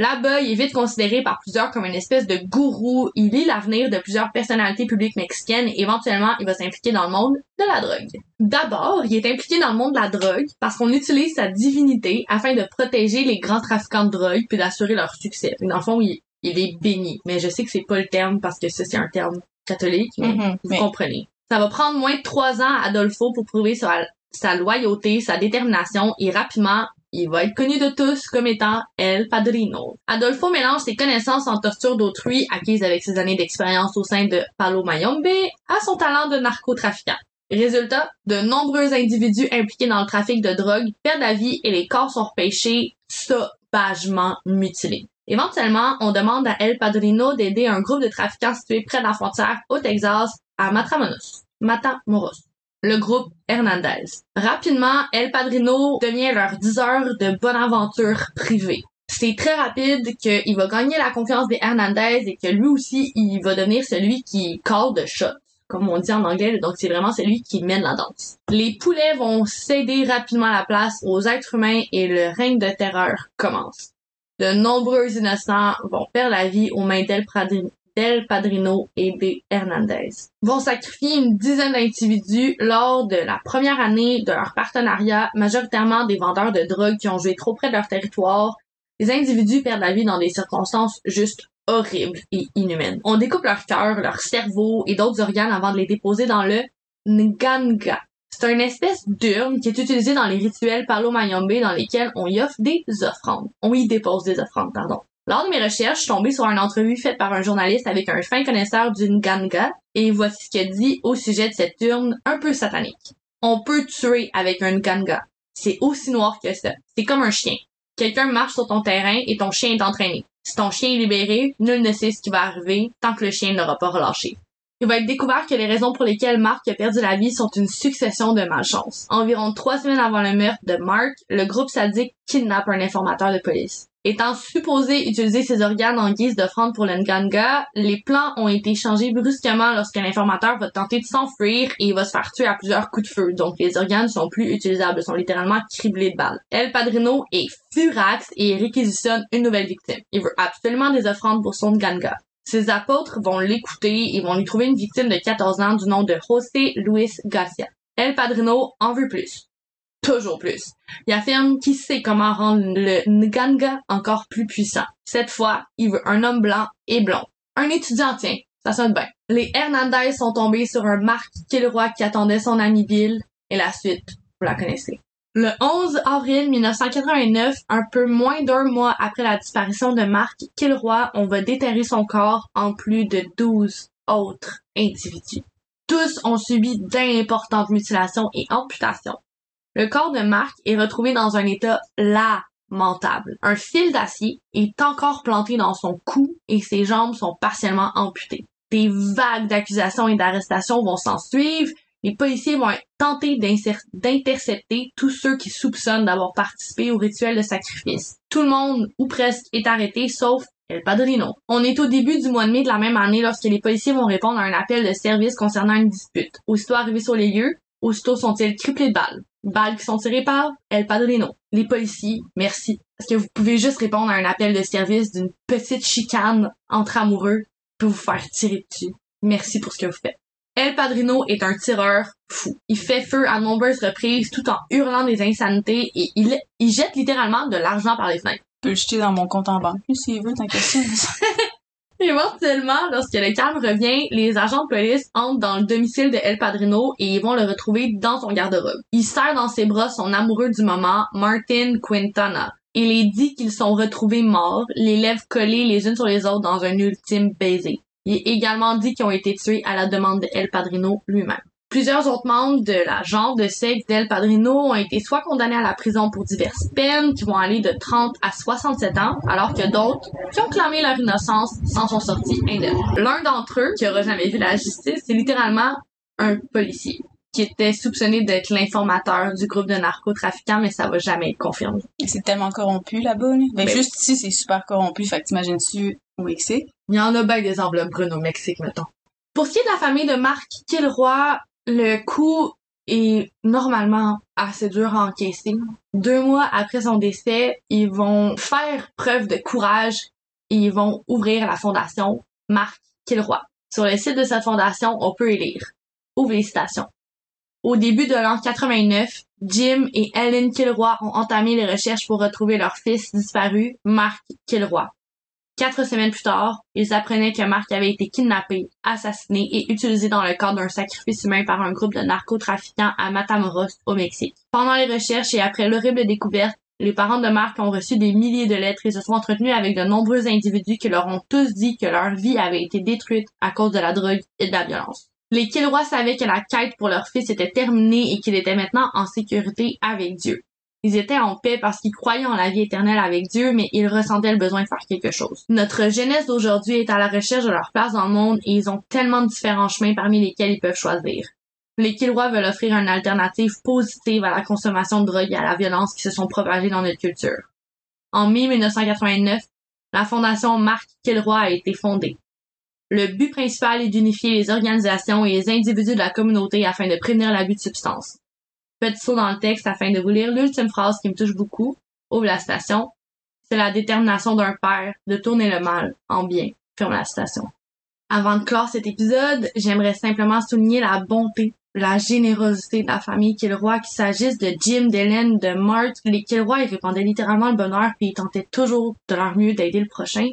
Là-bas, il est vite considéré par plusieurs comme une espèce de gourou. Il lit l'avenir de plusieurs personnalités publiques mexicaines et éventuellement, il va s'impliquer dans le monde de la drogue. D'abord, il est impliqué dans le monde de la drogue parce qu'on utilise sa divinité afin de protéger les grands trafiquants de drogue puis d'assurer leur succès. Dans le fond, il, il est béni. Mais je sais que c'est pas le terme parce que ça, c'est un terme catholique, mais
Mhm.
vous
Mais-
comprenez. Ça va prendre moins de trois ans à Adolfo pour prouver sa, sa loyauté, sa détermination et rapidement, il va être connu de tous comme étant El Padrino. Adolfo mélange ses connaissances en torture d'autrui acquises avec ses années d'expérience au sein de Palo Mayombe à son talent de narcotrafiquant. Résultat, de nombreux individus impliqués dans le trafic de drogue perdent la vie et les corps sont repêchés sauvagement mutilés. Éventuellement, on demande à El Padrino d'aider un groupe de trafiquants situé près de la frontière au Texas à Matamoros. Matamoros. Le groupe Hernandez. Rapidement, El Padrino devient leur diseur de bonne aventure privée. C'est très rapide qu'il va gagner la confiance des Hernandez et que lui aussi, il va devenir celui qui call the shot, comme on dit en anglais. Donc, c'est vraiment celui qui mène la danse. Les poulets vont céder rapidement la place aux êtres humains et le règne de terreur commence. De nombreux innocents vont perdre la vie aux mains d'El Padrino, Padrino et des Hernandez. Vont sacrifier une dizaine d'individus lors de la première année de leur partenariat, majoritairement des vendeurs de drogue qui ont joué trop près de leur territoire. Les individus perdent la vie dans des circonstances juste horribles et inhumaines. On découpe leur cœur, leur cerveau et d'autres organes avant de les déposer dans le Nganga. C'est une espèce d'urne qui est utilisée dans les rituels Palo Mayombe dans lesquels on y offre des offrandes. On y dépose des offrandes, pardon. Lors de mes recherches, je suis tombée sur une entrevue faite par un journaliste avec un fin connaisseur du Nganga et voici ce qu'il dit au sujet de cette urne un peu satanique. On peut tuer avec un Nganga. C'est aussi noir que ça. C'est comme un chien. Quelqu'un marche sur ton terrain et ton chien est entraîné. Si ton chien est libéré, nul ne sait ce qui va arriver tant que le chien n'aura pas relâché. Il va être découvert que les raisons pour lesquelles Mark a perdu la vie sont une succession de malchances. Environ trois semaines avant le meurtre de Mark, le groupe sadique kidnappe un informateur de police. Étant supposé utiliser ses organes en guise d'offrande pour le Nganga, les plans ont été changés brusquement lorsque l'informateur va tenter de s'enfuir et va se faire tuer à plusieurs coups de feu. Donc les organes sont plus utilisables, sont littéralement criblés de balles. El Padrino est furax et réquisitionne une nouvelle victime. Il veut absolument des offrandes pour son Nganga. Ses apôtres vont l'écouter et vont lui trouver une victime de 14 ans du nom de José Luis Garcia. El Padrino en veut plus. Toujours plus. Il affirme qu'il sait comment rendre le Nganga encore plus puissant. Cette fois, il veut un homme blanc et blond. Un étudiant, tiens, ça sonne bien. Les Hernandez sont tombés sur un Marc Kilroy qui attendait son ami Bill, et la suite, vous la connaissez. Le 11 avril 1989, un peu moins d'un mois après la disparition de Marc Kilroy, on va déterrer son corps en plus de 12 autres individus. Tous ont subi d'importantes mutilations et amputations. Le corps de Marc est retrouvé dans un état lamentable. Un fil d'acier est encore planté dans son cou et ses jambes sont partiellement amputées. Des vagues d'accusations et d'arrestations vont s'en suivre. Les policiers vont tenter d'intercepter tous ceux qui soupçonnent d'avoir participé au rituel de sacrifice. Tout le monde, ou presque, est arrêté sauf El Padrino. On est au début du mois de mai de la même année lorsque les policiers vont répondre à un appel de service concernant une dispute. Aussitôt arrivés sur les lieux, aussitôt sont-ils criblés de balles. Balles qui sont tirées par El Padrino. Les policiers, merci. Parce que vous pouvez juste répondre à un appel de service d'une petite chicane entre amoureux pour vous faire tirer dessus? Merci pour ce que vous faites. El Padrino est un tireur fou. Il fait feu à nombreuses reprises tout en hurlant des insanités et il, il jette littéralement de l'argent par les fenêtres.
Je peux le jeter dans mon compte en banque, s'il veut, ça. (laughs)
Éventuellement, lorsque le calme revient, les agents de police entrent dans le domicile de El Padrino et ils vont le retrouver dans son garde-robe. Il serre dans ses bras son amoureux du moment, Martin Quintana. Il les dit qu'ils sont retrouvés morts, les lèvres collées les unes sur les autres dans un ultime baiser. Il est également dit qu'ils ont été tués à la demande de El Padrino lui-même. Plusieurs autres membres de la genre de secte d'El Padrino ont été soit condamnés à la prison pour diverses peines qui vont aller de 30 à 67 ans, alors que d'autres qui ont clamé leur innocence s'en sont sortis indemnes. L'un d'entre eux, qui aura jamais vu la justice, c'est littéralement un policier qui était soupçonné d'être l'informateur du groupe de narcotrafiquants, mais ça va jamais être confirmé.
C'est tellement corrompu là-bas. Là. Ben,
Ben-
juste ici, c'est super corrompu. Fait que t'imagines-tu au Mexique?
Il y en a bien des enveloppes brunes au Mexique, mettons. Pour ce qui est de la famille de Marc Kilroy, le coup est normalement assez dur à encaisser. Deux mois après son décès, ils vont faire preuve de courage et ils vont ouvrir la fondation Marc Kilroy. Sur le site de cette fondation, on peut y lire. Ouvre les citations. Au début de l'an 89, Jim et Ellen Kilroy ont entamé les recherches pour retrouver leur fils disparu, Marc Kilroy. Quatre semaines plus tard, ils apprenaient que Marc avait été kidnappé, assassiné et utilisé dans le cadre d'un sacrifice humain par un groupe de narcotrafiquants à Matamoros, au Mexique. Pendant les recherches et après l'horrible découverte, les parents de Marc ont reçu des milliers de lettres et se sont entretenus avec de nombreux individus qui leur ont tous dit que leur vie avait été détruite à cause de la drogue et de la violence. Les Kilroy savaient que la quête pour leur fils était terminée et qu'il était maintenant en sécurité avec Dieu. Ils étaient en paix parce qu'ils croyaient en la vie éternelle avec Dieu, mais ils ressentaient le besoin de faire quelque chose. Notre jeunesse d'aujourd'hui est à la recherche de leur place dans le monde et ils ont tellement de différents chemins parmi lesquels ils peuvent choisir. Les Kilroy veulent offrir une alternative positive à la consommation de drogue et à la violence qui se sont propagées dans notre culture. En mai 1989, la fondation Marc Kilroy a été fondée. Le but principal est d'unifier les organisations et les individus de la communauté afin de prévenir l'abus de substances. Petit saut dans le texte afin de vous lire l'ultime phrase qui me touche beaucoup. Ouvre la citation. C'est la détermination d'un père de tourner le mal en bien. Ferme la citation. Avant de clore cet épisode, j'aimerais simplement souligner la bonté, la générosité de la famille Kilroy, qu'il s'agisse de Jim, d'Hélène, de Marthe. Les Kilroy, ils répandaient littéralement le bonheur puis ils tentaient toujours de leur mieux d'aider le prochain.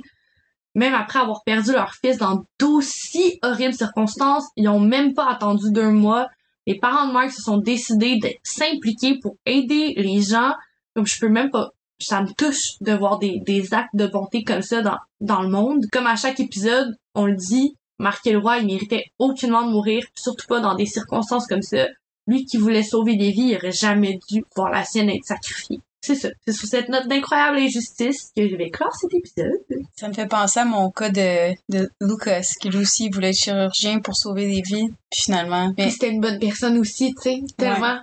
Même après avoir perdu leur fils dans d'aussi horribles circonstances, ils ont même pas attendu deux mois. Les parents de Mark se sont décidés de s'impliquer pour aider les gens. Comme je peux même pas, ça me touche de voir des, actes de bonté comme ça dans, dans le monde. Comme à chaque épisode, on le dit, Marc Elroy, il méritait aucunement de mourir, surtout pas dans des circonstances comme ça. Lui qui voulait sauver des vies, il aurait jamais dû voir la sienne être sacrifiée. C'est ça. C'est sur cette note d'incroyable injustice que je vais clore cet épisode.
Ça me fait penser à mon cas de, de Lucas, qui lui aussi voulait être chirurgien pour sauver des vies. Puis finalement, mais
c'était une bonne personne aussi, tu sais, tellement.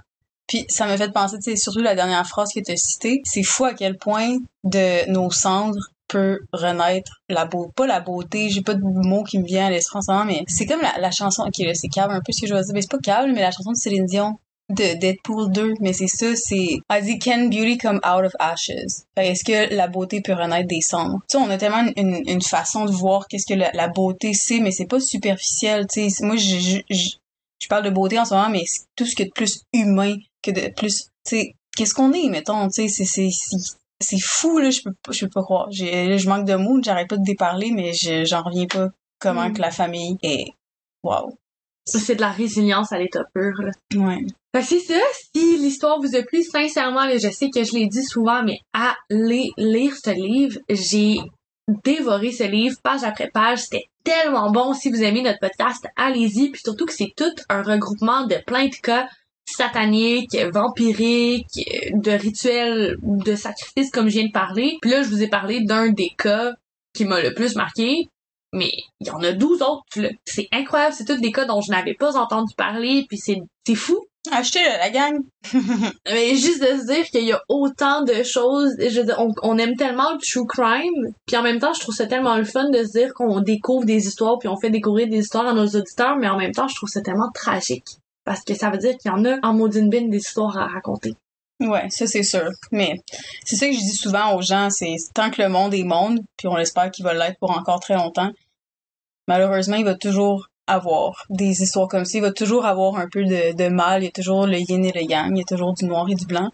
Puis ça m'a fait penser, tu sais, surtout la dernière phrase que tu as citée, c'est fou à quel point de nos cendres peut renaître la beauté, pas la beauté, j'ai pas de mot qui me vient à l'esprit en ce moment, mais c'est comme la, la chanson, ok là, c'est câble un peu ce que je veux dire, mais c'est pas câble, mais la chanson de Céline Dion de Deadpool 2, mais c'est ça, c'est, elle dit Can beauty come out of ashes? Fait, Est-ce que la beauté peut renaître des cendres? Tu sais, on a tellement une, une façon de voir qu'est-ce que la, la beauté c'est, mais c'est pas superficiel, tu sais, moi je, je, je, je parle de beauté en ce moment, mais c'est tout ce qu'il y a de plus humain que de plus, tu sais, qu'est-ce qu'on est, mettons, tu sais, c'est, c'est, fou, là, je peux pas, je peux pas croire. J'ai, là, je manque de mots, j'arrête pas de déparler, mais je, j'en reviens pas comment
Mm.
que la famille est, wow.
Ça, c'est de la résilience à l'état pur, là.
Ouais.
Fait que c'est ça. Si l'histoire vous a plu, sincèrement, là, je sais que je l'ai dit souvent, mais allez lire ce livre. J'ai dévoré ce livre page après page. C'était tellement bon. Si vous aimez notre podcast, allez-y. Puis surtout que c'est tout un regroupement de plein de cas sataniques, vampiriques, de rituels de sacrifices comme je viens de parler. Puis là, je vous ai parlé d'un des cas qui m'a le plus marqué. Mais il y en a 12 autres. là. C'est incroyable. C'est tous des cas dont je n'avais pas entendu parler. Puis c'est c'est fou.
Achetez-le, la gang! (laughs)
Mais juste de se dire qu'il y a autant de choses, je veux dire, on, on aime tellement le true crime, puis en même temps, je trouve ça tellement le fun de se dire qu'on découvre des histoires, puis on fait découvrir des histoires à nos auditeurs, mais en même temps, je trouve ça tellement tragique. Parce que ça veut dire qu'il y en a en maudine bin des histoires à raconter.
Ouais, ça c'est sûr. Mais c'est ça que je dis souvent aux gens, c'est tant que le monde est monde, puis on espère qu'il va l'être pour encore très longtemps, malheureusement, il va toujours avoir des histoires comme ça. Il va toujours avoir un peu de, de mal. Il y a toujours le yin et le yang. Il y a toujours du noir et du blanc.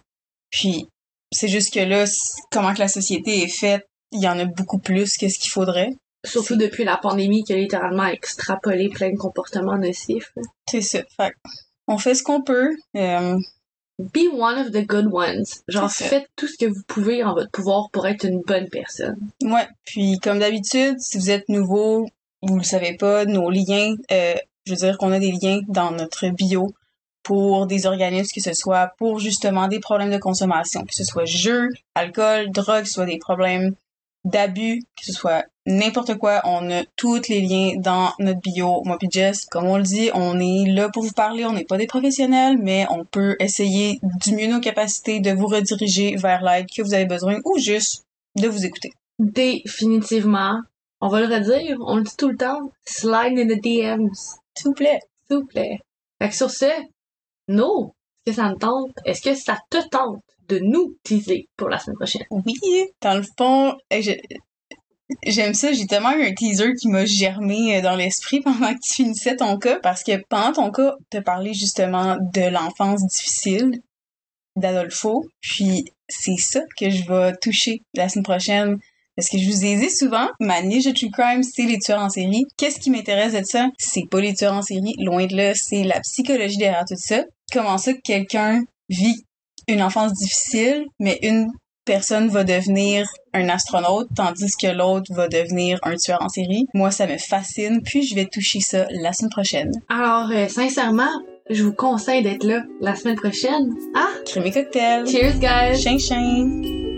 Puis, c'est juste que là, comment que la société est faite, il y en a beaucoup plus que ce qu'il faudrait.
Surtout depuis la pandémie qui a littéralement extrapolé plein de comportements nocifs.
C'est ça. Fait on fait ce qu'on peut. Euh,
Be one of the good ones. Genre, faites tout ce que vous pouvez en votre pouvoir pour être une bonne personne.
Ouais. Puis, comme d'habitude, si vous êtes nouveau, vous le savez pas, nos liens, euh, je veux dire qu'on a des liens dans notre bio pour des organismes, que ce soit pour justement des problèmes de consommation, que ce soit jeux, alcool, drogue, que ce soit des problèmes d'abus, que ce soit n'importe quoi, on a tous les liens dans notre bio. Moi puis Jess, comme on le dit, on est là pour vous parler, on n'est pas des professionnels, mais on peut essayer du mieux nos capacités de vous rediriger vers l'aide que vous avez besoin ou juste de vous écouter.
Définitivement. On va le redire, on le dit tout le temps, slide in the DMs.
S'il vous plaît.
S'il vous plaît. Fait que sur ce, no, est-ce que ça me tente? Est-ce que ça te tente de nous teaser pour la semaine prochaine?
Oui, dans le fond, J'aime ça, j'ai tellement eu un teaser qui m'a germé euh, dans l'esprit (laughs) pendant que tu finissais ton cas, parce que pendant ton cas, as parlé justement de l'enfance difficile d'Adolfo, puis c'est ça que je vais toucher la semaine prochaine. Parce que je vous ai dit souvent, ma niche de true crime, c'est les tueurs en série. Qu'est-ce qui m'intéresse de ça? C'est pas les tueurs en série, loin de là, c'est la psychologie derrière tout ça. Comment ça que quelqu'un vit une enfance difficile, mais une personne va devenir un astronaute, tandis que l'autre va devenir un tueur en série? Moi, ça me fascine, puis je vais toucher ça la semaine prochaine.
Alors, euh, sincèrement, je vous conseille d'être là la semaine prochaine. Ah!
Crémé cocktail.
Cheers, guys!
Chien, chien!